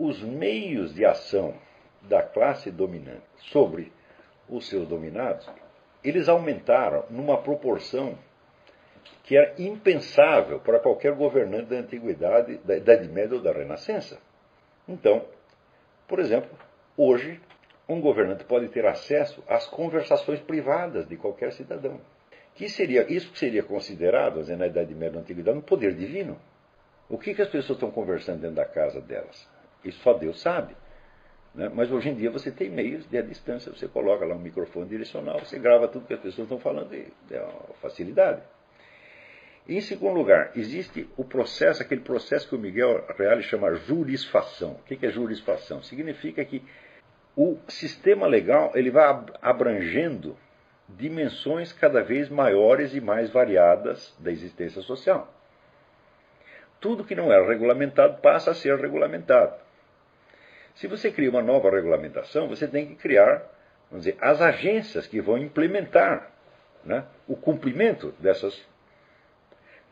os meios de ação da classe dominante sobre os seus dominados, eles aumentaram numa proporção que era impensável para qualquer governante da antiguidade, da Idade Média ou da Renascença. Então, por exemplo, hoje um governante pode ter acesso às conversações privadas de qualquer cidadão. Que seria, isso seria considerado, na Idade Média ou Antiguidade, um poder divino. O que, que as pessoas estão conversando dentro da casa delas? Isso só Deus sabe. Né? Mas hoje em dia você tem meios de a distância, você coloca lá um microfone direcional, você grava tudo que as pessoas estão falando, e é uma facilidade. E, em segundo lugar, existe o processo, aquele processo que o Miguel Reale chama jurisfação. O que é jurisfação? Significa que o sistema legal ele vai abrangendo dimensões cada vez maiores e mais variadas da existência social. Tudo que não era regulamentado passa a ser regulamentado. Se você cria uma nova regulamentação, você tem que criar, vamos dizer, as agências que vão implementar né, o cumprimento dessas,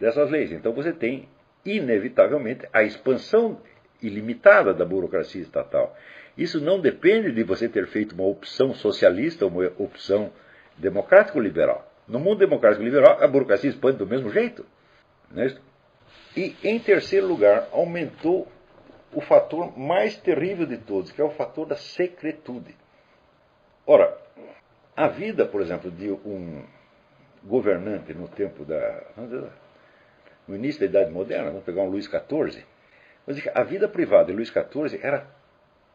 dessas leis. Então você tem, inevitavelmente, a expansão ilimitada da burocracia estatal. Isso não depende de você ter feito uma opção socialista ou uma opção democrático-liberal. No mundo democrático-liberal, a burocracia expande do mesmo jeito. Não é e, em terceiro lugar, aumentou o fator mais terrível de todos, que é o fator da secretude. Ora, a vida, por exemplo, de um governante no tempo da. no início da Idade Moderna, vamos pegar um Luís XIV, a vida privada de Luís XIV era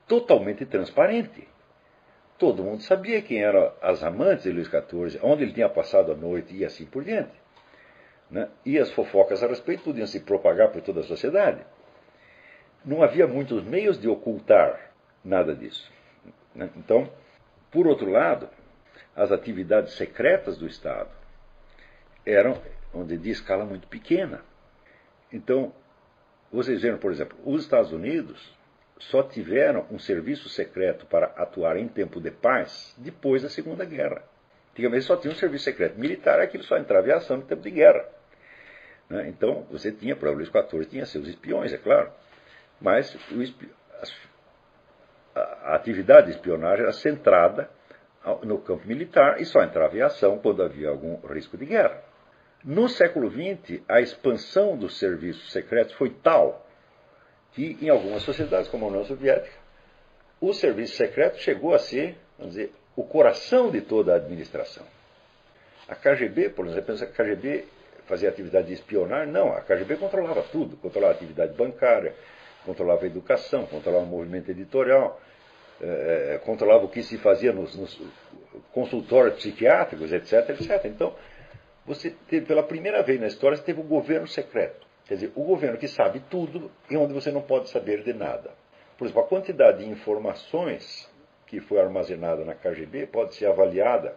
totalmente transparente. Todo mundo sabia quem eram as amantes de Luís XIV, onde ele tinha passado a noite e assim por diante. Né? E as fofocas a respeito podiam se propagar por toda a sociedade. Não havia muitos meios de ocultar nada disso. Né? Então, por outro lado, as atividades secretas do Estado eram, onde de escala muito pequena. Então, vocês viram, por exemplo, os Estados Unidos só tiveram um serviço secreto para atuar em tempo de paz depois da Segunda Guerra. Antigamente só tinha um serviço secreto militar, aquilo só entrava em ação no tempo de guerra. Né? Então, você tinha, para o Luís XIV, tinha seus espiões, é claro, mas a atividade de espionagem era centrada no campo militar e só entrava em ação quando havia algum risco de guerra. No século XX, a expansão dos serviços secretos foi tal que, em algumas sociedades, como a União Soviética, o serviço secreto chegou a ser, vamos dizer, o coração de toda a administração. A KGB, por exemplo, a KGB fazia atividade de espionar, não, a KGB controlava tudo, controlava a atividade bancária, controlava a educação, controlava o movimento editorial, eh, controlava o que se fazia nos, nos, consultórios psiquiátricos, etc, etc. Então, você teve, pela primeira vez na história, você teve um governo secreto. Quer dizer, o governo que sabe tudo e onde você não pode saber de nada. Por exemplo, a quantidade de informações que foi armazenada na KGB pode ser avaliada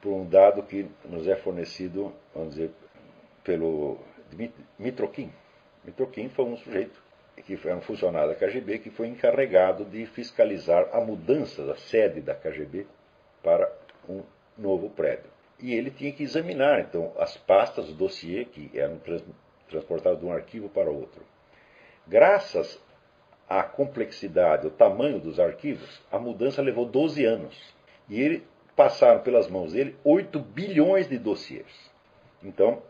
por um dado que nos é fornecido, vamos dizer, pelo Mitrokin. Mitrokin foi um sujeito que foi um funcionário da KGB que foi encarregado de fiscalizar a mudança da sede da KGB para um novo prédio. E ele tinha que examinar, então, as pastas, o dossiê que eram trans, transportados de um arquivo para outro. Graças à complexidade, ao tamanho dos arquivos, a mudança levou 12 anos. E ele passaram pelas mãos dele 8 bilhões de dossiês. Então,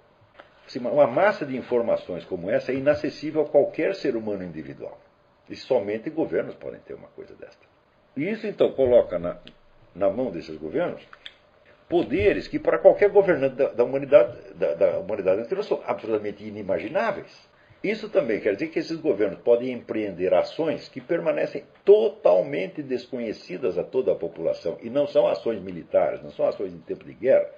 uma massa de informações como essa é inacessível a qualquer ser humano individual. E somente governos podem ter uma coisa desta. E isso então coloca na, na mão desses governos poderes que para qualquer governante da, da humanidade, da, da humanidade anterior são absolutamente inimagináveis. Isso também quer dizer que esses governos podem empreender ações que permanecem totalmente desconhecidas a toda a população. E não são ações militares, não são ações em tempo de guerra,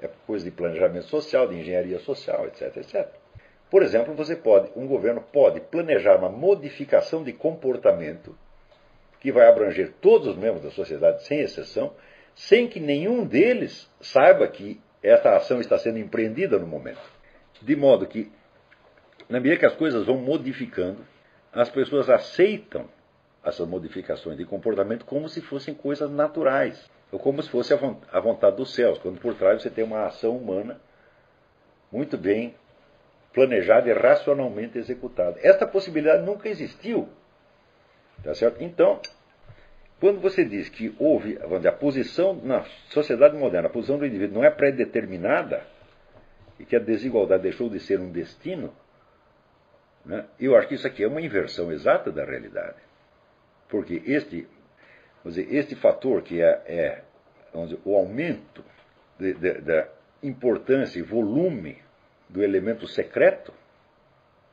é coisa de planejamento social, de engenharia social, etc, etc. Por exemplo, você pode, um governo pode planejar uma modificação de comportamento que vai abranger todos os membros da sociedade, sem exceção, sem que nenhum deles saiba que essa ação está sendo empreendida no momento. De modo que, na medida que as coisas vão modificando, as pessoas aceitam essas modificações de comportamento como se fossem coisas naturais. Ou como se fosse a vontade dos céus, quando por trás você tem uma ação humana muito bem planejada e racionalmente executada. Esta possibilidade nunca existiu Tá certo? Então, quando você diz que houve dizer, a posição na sociedade moderna, a posição do indivíduo não é pré-determinada e que a desigualdade deixou de ser um destino, né, eu acho que isso aqui é uma inversão exata da realidade. Porque este, dizer, este fator que é, é dizer, o aumento da importância e volume do elemento secreto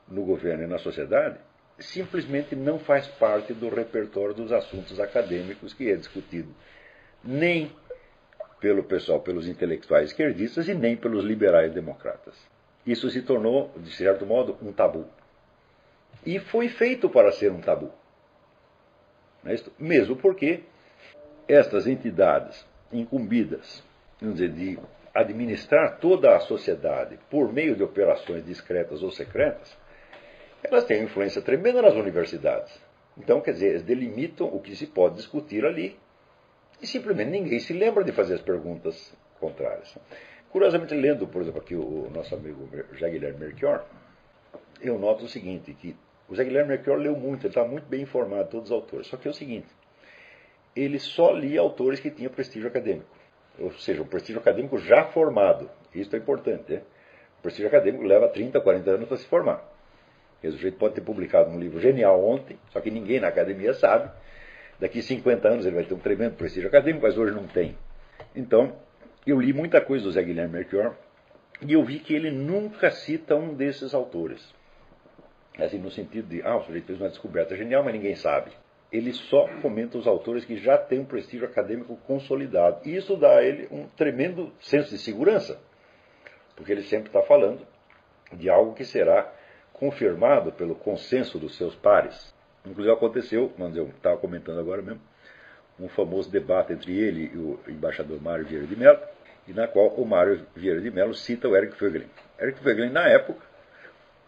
no governo e na sociedade, simplesmente não faz parte do repertório dos assuntos acadêmicos que é discutido nem pelo pessoal, pelos intelectuais esquerdistas e nem pelos liberais democratas. Isso se tornou, de certo modo, um tabu. E foi feito para ser um tabu. É mesmo porque estas entidades incumbidas dizer, de administrar toda a sociedade por meio de operações discretas ou secretas, elas têm influência tremenda nas universidades. Então, quer dizer, eles delimitam o que se pode discutir ali e simplesmente ninguém se lembra de fazer as perguntas contrárias. Curiosamente, lendo, por exemplo, aqui o nosso amigo José Guilherme Melchior, eu noto o seguinte, que o José Guilherme Melchior leu muito, ele está muito bem informado, todos os autores. Só que é o seguinte, ele só lia autores que tinham prestígio acadêmico. Ou seja, um prestígio acadêmico já formado. Isso é importante. Né? O prestígio acadêmico leva 30, 40 anos para se formar. O sujeito pode ter publicado um livro genial ontem, só que ninguém na academia sabe. Daqui 50 anos ele vai ter um tremendo prestígio acadêmico, mas hoje não tem. Então, eu li muita coisa do Zé Guilherme Melchior e eu vi que ele nunca cita um desses autores. Assim, no sentido de, ah, o sujeito fez uma descoberta genial, mas ninguém sabe. Ele só comenta os autores que já têm um prestígio acadêmico consolidado. E isso dá a ele um tremendo senso de segurança, porque ele sempre está falando de algo que será confirmado pelo consenso dos seus pares. Inclusive aconteceu, mas eu estava comentando agora mesmo, um famoso debate entre ele e o embaixador Mário Vieira de Mello, e na qual o Mário Vieira de Mello cita o Eric Fögelin. Eric Fögelin, na época,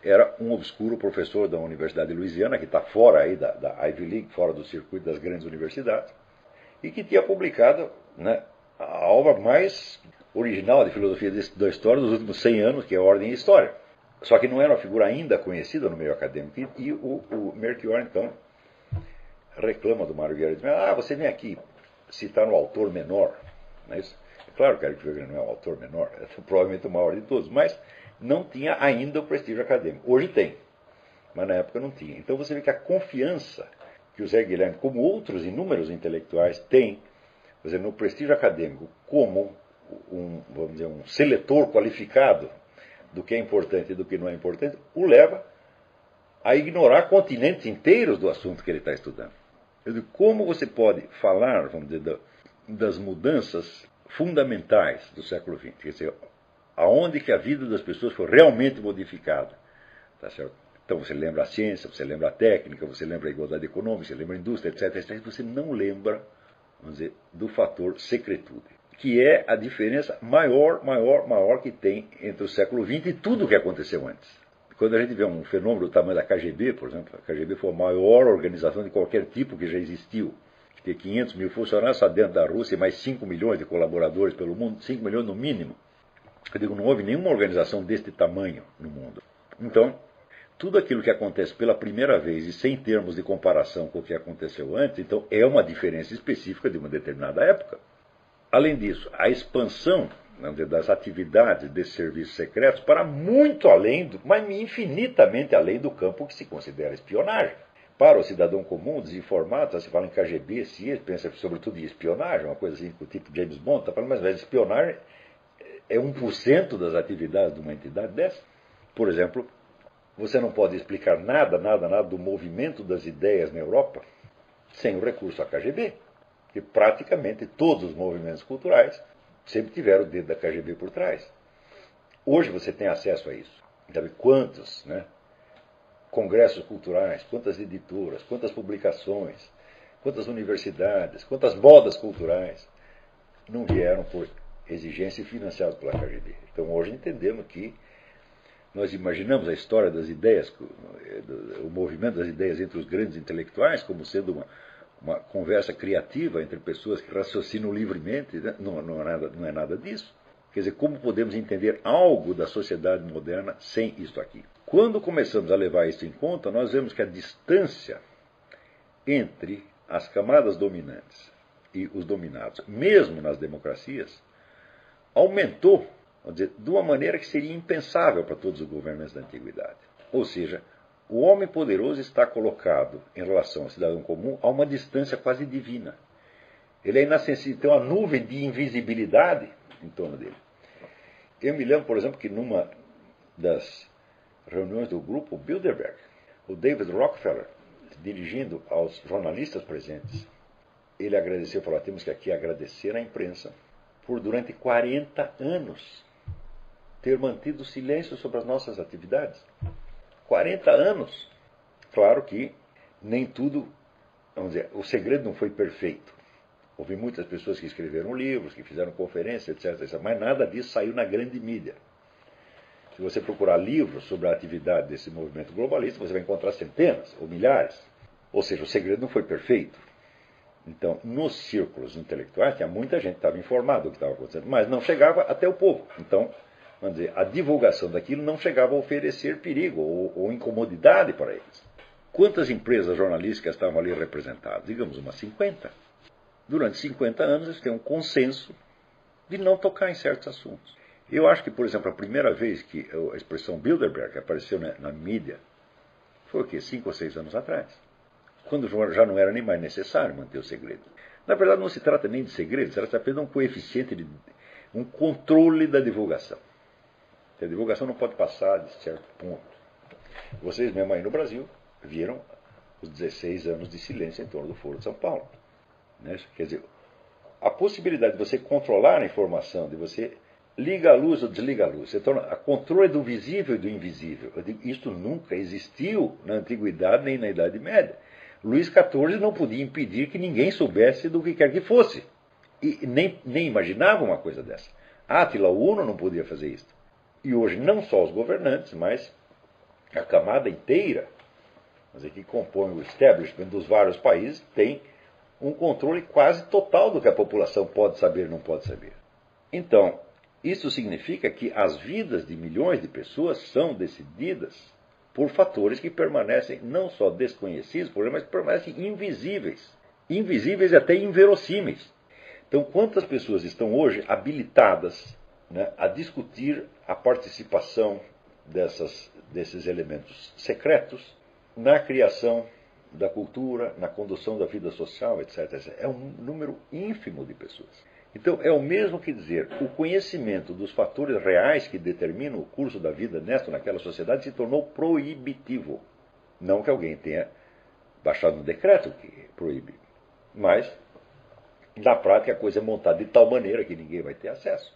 era um obscuro professor da Universidade de Louisiana, que está fora aí da, da, Ivy League, fora do circuito das grandes universidades, e que tinha publicado né, a obra mais original de filosofia da história dos últimos 100 anos, que é Ordem e História. Só que não era uma figura ainda conhecida no meio acadêmico. E, o, o então, reclama do Mário Vieira diz: Ah, você vem aqui citar um autor menor. Não é isso? É claro que Eric Wegener não é um autor menor, é provavelmente o maior de todos, mas não tinha ainda o prestígio acadêmico. Hoje tem, mas na época não tinha. Então você vê que a confiança que o Zé Guilherme, como outros inúmeros intelectuais, tem dizer, no prestígio acadêmico como um, vamos dizer, um seletor qualificado do que é importante e do que não é importante, o leva a ignorar continentes inteiros do assunto que ele está estudando. Eu digo, como você pode falar, vamos dizer, das mudanças fundamentais do século XX? Quer dizer, aonde que a vida das pessoas foi realmente modificada? Tá? Então você lembra a ciência, você lembra a técnica, você lembra a igualdade econômica, você lembra a indústria, etc, etc. Você não lembra, vamos dizer, do fator secretude que é a diferença maior, maior, maior que tem entre o século XX e tudo o que aconteceu antes. Quando a gente vê um fenômeno do tamanho da KGB, por exemplo, a KGB foi a maior organização de qualquer tipo que já existiu. Tem 500 mil funcionários só dentro da Rússia mais 5 milhões de colaboradores pelo mundo, 5 milhões no mínimo. Eu digo, não houve nenhuma organização deste tamanho no mundo. Então, tudo aquilo que acontece pela primeira vez e sem termos de comparação com o que aconteceu antes, então é uma diferença específica de uma determinada época. Além disso, a expansão dizer, das atividades desses serviços secretos para muito além, do, mas infinitamente além do campo que se considera espionagem. Para o cidadão comum, desinformado, se fala em KGB, CIA, pensa sobretudo em espionagem, uma coisa assim, tipo James Bond, está falando, mas, mas espionagem é 1% das atividades de uma entidade dessa. Por exemplo, você não pode explicar nada, nada, nada do movimento das ideias na Europa sem o recurso à KGB que praticamente todos os movimentos culturais sempre tiveram o dedo da KGB por trás. Hoje você tem acesso a isso. Sabe quantos né, congressos culturais, quantas editoras, quantas publicações, quantas universidades, quantas modas culturais não vieram por exigência financiadas pela KGB. Então hoje entendemos que nós imaginamos a história das ideias, o movimento das ideias entre os grandes intelectuais como sendo uma, uma conversa criativa entre pessoas que raciocinam livremente, né? não, não, é nada, não é nada disso. Quer dizer, como podemos entender algo da sociedade moderna sem isto aqui? Quando começamos a levar isso em conta, nós vemos que a distância entre as camadas dominantes e os dominados, mesmo nas democracias, aumentou dizer, de uma maneira que seria impensável para todos os governantes da antiguidade. Ou seja, o homem poderoso está colocado em relação ao cidadão comum a uma distância quase divina. Ele é inacessível, tem uma nuvem de invisibilidade em torno dele. Eu me lembro, por exemplo, que numa das reuniões do grupo Bilderberg, o David Rockefeller, dirigindo aos jornalistas presentes, ele agradeceu, falou: temos que aqui agradecer à imprensa por durante 40 anos ter mantido silêncio sobre as nossas atividades. 40 anos. Claro que nem tudo, vamos dizer, o segredo não foi perfeito. Houve muitas pessoas que escreveram livros, que fizeram conferências, etc, etc. Mas nada disso saiu na grande mídia. Se você procurar livros sobre a atividade desse movimento globalista, você vai encontrar centenas ou milhares. Ou seja, o segredo não foi perfeito. Então, nos círculos intelectuais, tinha muita gente que estava informada do que estava acontecendo, mas não chegava até o povo. Então, vamos dizer, a divulgação daquilo não chegava a oferecer perigo ou, ou incomodidade para eles. Quantas empresas jornalísticas estavam ali representadas? Digamos umas 50. Durante 50 anos eles têm um consenso de não tocar em certos assuntos. Eu acho que, por exemplo, a primeira vez que a expressão Bilderberg apareceu na, na mídia foi o quê? Cinco ou seis anos atrás. Quando já não era nem mais necessário manter o segredo. Na verdade, não se trata nem de segredo, se trata apenas de um coeficiente, de um controle da divulgação. A divulgação não pode passar de certo ponto. Vocês mesmo aí no Brasil viram os 16 anos de silêncio em torno do Foro de São Paulo. Né? Quer dizer, a possibilidade de você controlar a informação, de você liga a luz ou desliga a luz, você torna a controle do visível e do invisível. Digo, isto nunca existiu na antiguidade nem na Idade Média. Luís XIV não podia impedir que ninguém soubesse do que quer que fosse. E nem, nem imaginava uma coisa dessa. Átila, Uno, não podia fazer isso. E hoje, não só os governantes, mas a camada inteira dizer, que compõe o establishment dos vários países tem um controle quase total do que a população pode saber e não pode saber. Então, isso significa que as vidas de milhões de pessoas são decididas por fatores que permanecem não só desconhecidos, mas que permanecem invisíveis. Invisíveis e até inverossímeis. Então, quantas pessoas estão hoje habilitadas né, a discutir a participação dessas, desses elementos secretos na criação da cultura, na condução da vida social, etc, etc. É um número ínfimo de pessoas. Então, é o mesmo que dizer, o conhecimento dos fatores reais que determinam o curso da vida nesta ou naquela sociedade se tornou proibitivo. Não que alguém tenha baixado um decreto que proíbe, mas, na prática, a coisa é montada de tal maneira que ninguém vai ter acesso.